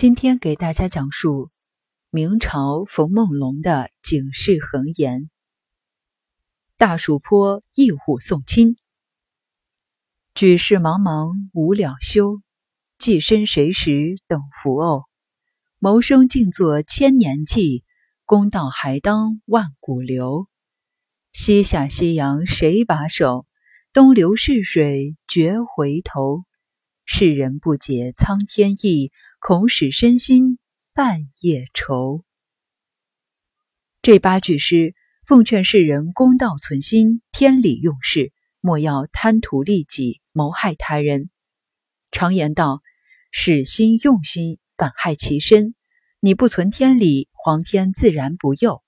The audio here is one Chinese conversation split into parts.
今天给大家讲述明朝冯梦龙的警世恒言。大蜀坡一虎送亲，举世茫茫无了休，寄身谁时等福偶？谋生尽作千年计，公道还当万古流。西下西洋谁把守？东流逝水绝回头。世人不解苍天意，恐使身心半夜愁。这八句诗奉劝世人公道存心，天理用事，莫要贪图利己，谋害他人。常言道：“使心用心，反害其身。”你不存天理，皇天自然不佑。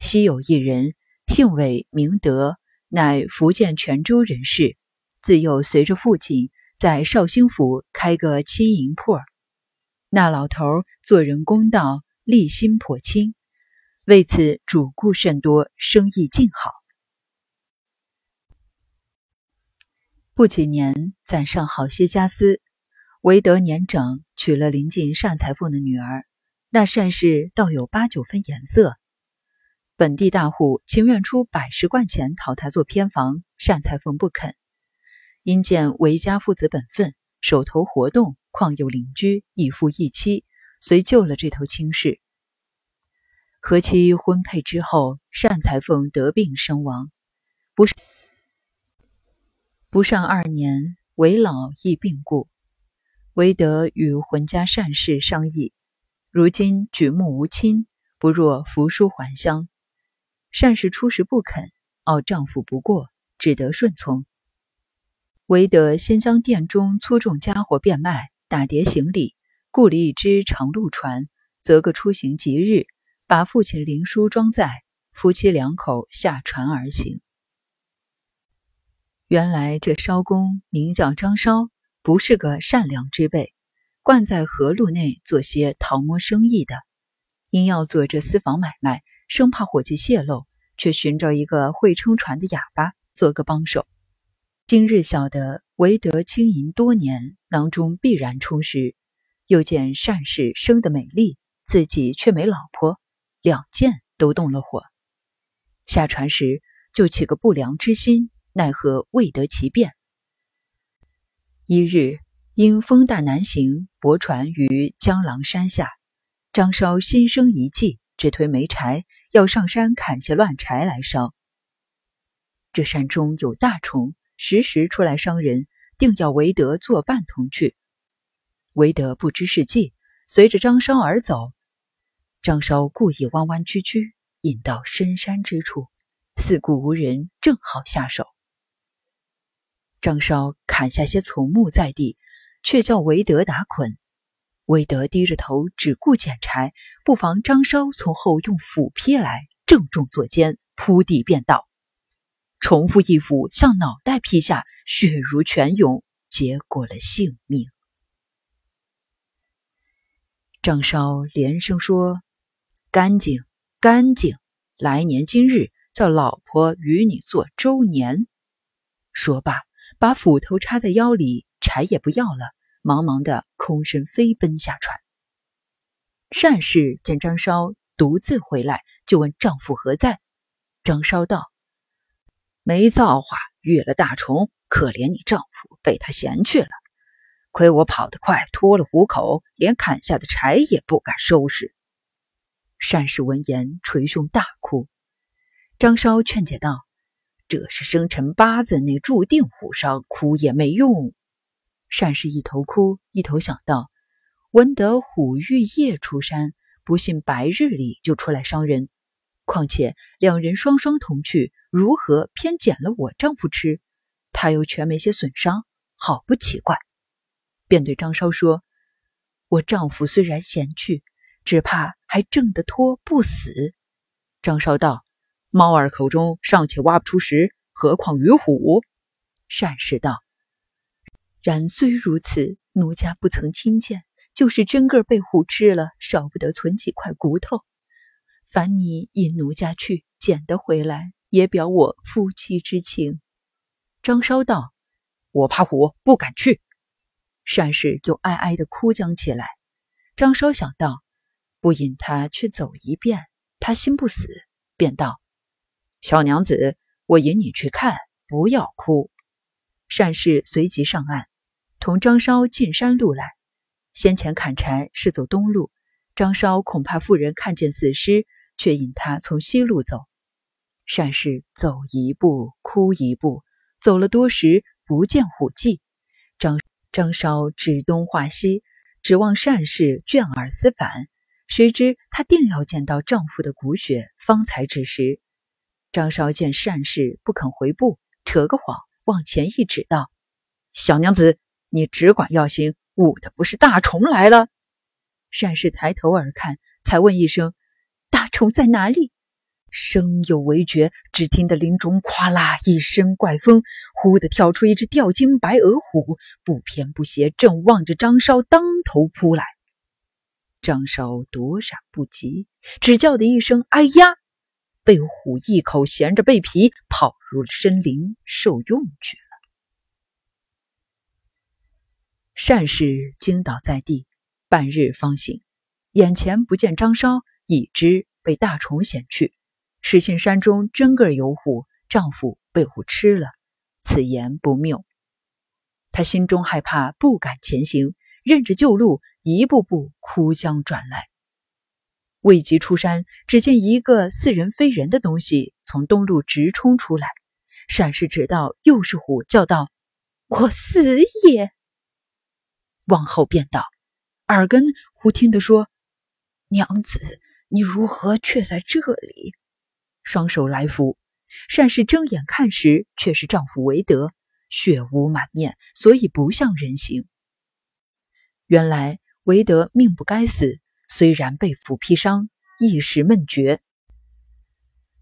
昔有一人，姓韦，名德，乃福建泉州人士，自幼随着父亲。在绍兴府开个金银铺，那老头做人公道，立心颇清，为此主顾甚多，生意尽好。不几年，攒上好些家私，韦德年长，娶了邻近单裁缝的女儿。那单氏倒有八九分颜色，本地大户情愿出百十贯钱讨他做偏房，单裁缝不肯。因见韦家父子本分，手头活动，况有邻居，一夫一妻，遂救了这头亲事。和妻婚配之后，单裁缝得病身亡，不是不上二年，韦老亦病故。韦德与浑家单氏商议，如今举目无亲，不若扶书还乡。单氏初时不肯，傲丈夫不过，只得顺从。韦德先将店中粗重家伙变卖，打叠行李，雇了一只长路船，择个出行吉日，把父亲灵书装载，夫妻两口下船而行。原来这艄公名叫张艄，不是个善良之辈，惯在河路内做些逃摸生意的，因要做这私房买卖，生怕伙计泄露，却寻着一个会撑船的哑巴做个帮手。今日晓得韦德轻盈多年，囊中必然充实。又见善事生得美丽，自己却没老婆，两件都动了火。下船时就起个不良之心，奈何未得其便。一日因风大难行，泊船于江郎山下。张烧心生一计，只推煤柴，要上山砍些乱柴来烧。这山中有大虫。时时出来伤人，定要韦德作伴同去。韦德不知是计，随着张烧而走。张烧故意弯弯曲曲，引到深山之处，四顾无人，正好下手。张烧砍下些丛木在地，却叫韦德打捆。韦德低着头，只顾捡柴，不妨张烧从后用斧劈来，正中左肩，扑地便倒。重复一斧向脑袋劈下，血如泉涌，结果了性命。张烧连声说：“干净，干净！来年今日，叫老婆与你做周年。”说罢，把斧头插在腰里，柴也不要了，忙忙的空身飞奔下船。善氏见张烧独自回来，就问丈夫何在。张烧道。没造化，遇了大虫，可怜你丈夫被他嫌去了。亏我跑得快，脱了虎口，连砍下的柴也不敢收拾。单氏闻言捶胸大哭。张烧劝解道：“这是生辰八字内注定虎伤，哭也没用。”单氏一头哭，一头想到：闻得虎欲夜出山，不信白日里就出来伤人。况且两人双双同去，如何偏捡了我丈夫吃？他又全没些损伤，好不奇怪。便对张烧说：“我丈夫虽然嫌去，只怕还挣得脱不死。”张烧道：“猫儿口中尚且挖不出食，何况于虎？”善氏道：“然虽如此，奴家不曾亲见，就是真个被虎吃了，少不得存几块骨头。”烦你引奴家去捡得回来，也表我夫妻之情。张稍道：“我怕虎，不敢去。”单氏就哀哀的哭将起来。张稍想到，不引他去走一遍，他心不死，便道：“小娘子，我引你去看，不要哭。”善氏随即上岸，同张稍进山路来。先前砍柴是走东路，张稍恐怕妇人看见死尸，却引他从西路走。善氏走一步哭一步，走了多时，不见虎迹。张张稍指东画西。指望善氏眷耳思返，谁知他定要见到丈夫的骨血，方才止时。张绍见善氏不肯回步，扯个谎，往前一指道：“小娘子，你只管要行，误的不是大虫来了。”善氏抬头而看，才问一声：“大虫在哪里？”声又未绝，只听得林中咵啦一声怪风，忽地跳出一只吊睛白额虎，不偏不斜，正望着张稍当头扑来。张稍躲闪不及，只叫的一声“哎呀”，被虎一口衔着背皮跑入了深林受用去了。善士惊倒在地，半日方醒，眼前不见张稍，已知被大虫衔去。实信山中真个有虎，丈夫被虎吃了，此言不谬。他心中害怕，不敢前行，任着旧路，一步步枯江转来。未及出山，只见一个似人非人的东西从东路直冲出来，闪时知道又是虎，叫道：“我死也！”往后便道：“耳根忽听得说，娘子，你如何却在这里？”双手来扶，善氏睁眼看时，却是丈夫韦德，血污满面，所以不像人形。原来韦德命不该死，虽然被斧劈伤，一时闷绝。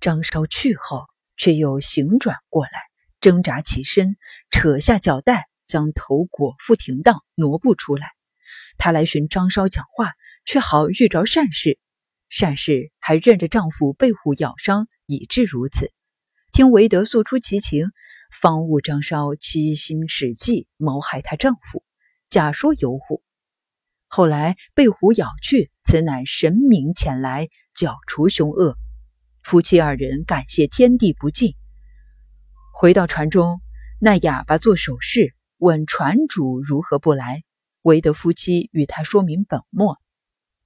张稍去后，却又醒转过来，挣扎起身，扯下脚带，将头裹腹停当，挪步出来。他来寻张稍讲话，却好遇着善氏。善氏还认着丈夫被虎咬伤，以致如此。听韦德诉出其情，方悟张稍欺心使计谋害她丈夫，假说有虎。后来被虎咬去，此乃神明前来剿除凶恶。夫妻二人感谢天地不尽。回到船中，那哑巴做手势，问船主如何不来。韦德夫妻与他说明本末，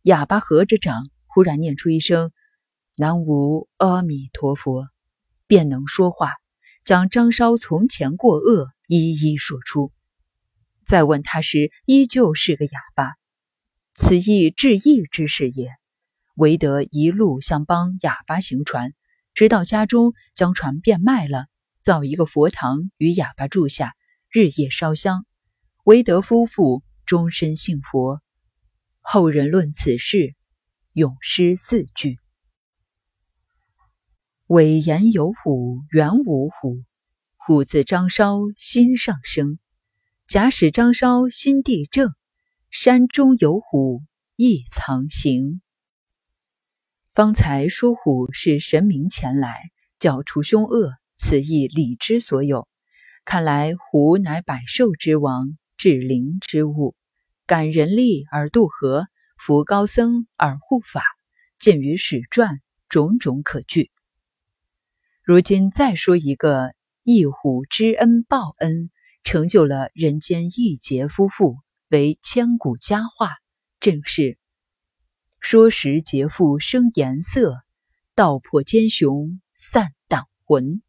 哑巴合着掌。突然念出一声“南无阿弥陀佛”，便能说话，将张稍从前过恶一一说出。再问他时，依旧是个哑巴。此亦致意之事也。唯得一路向帮哑巴行船，直到家中，将船变卖了，造一个佛堂与哑巴住下，日夜烧香。唯德夫妇终身信佛。后人论此事。咏诗四句：伟言有虎，原无虎。虎自张稍心上生。假使张稍心地正，山中有虎亦藏形。方才说虎是神明前来剿除凶恶，此亦理之所有。看来虎乃百兽之王，至灵之物，感人力而渡河。扶高僧而护法，见于史传，种种可据。如今再说一个一虎知恩报恩，成就了人间一杰夫妇，为千古佳话。正是说时劫富生颜色，道破奸雄散党魂。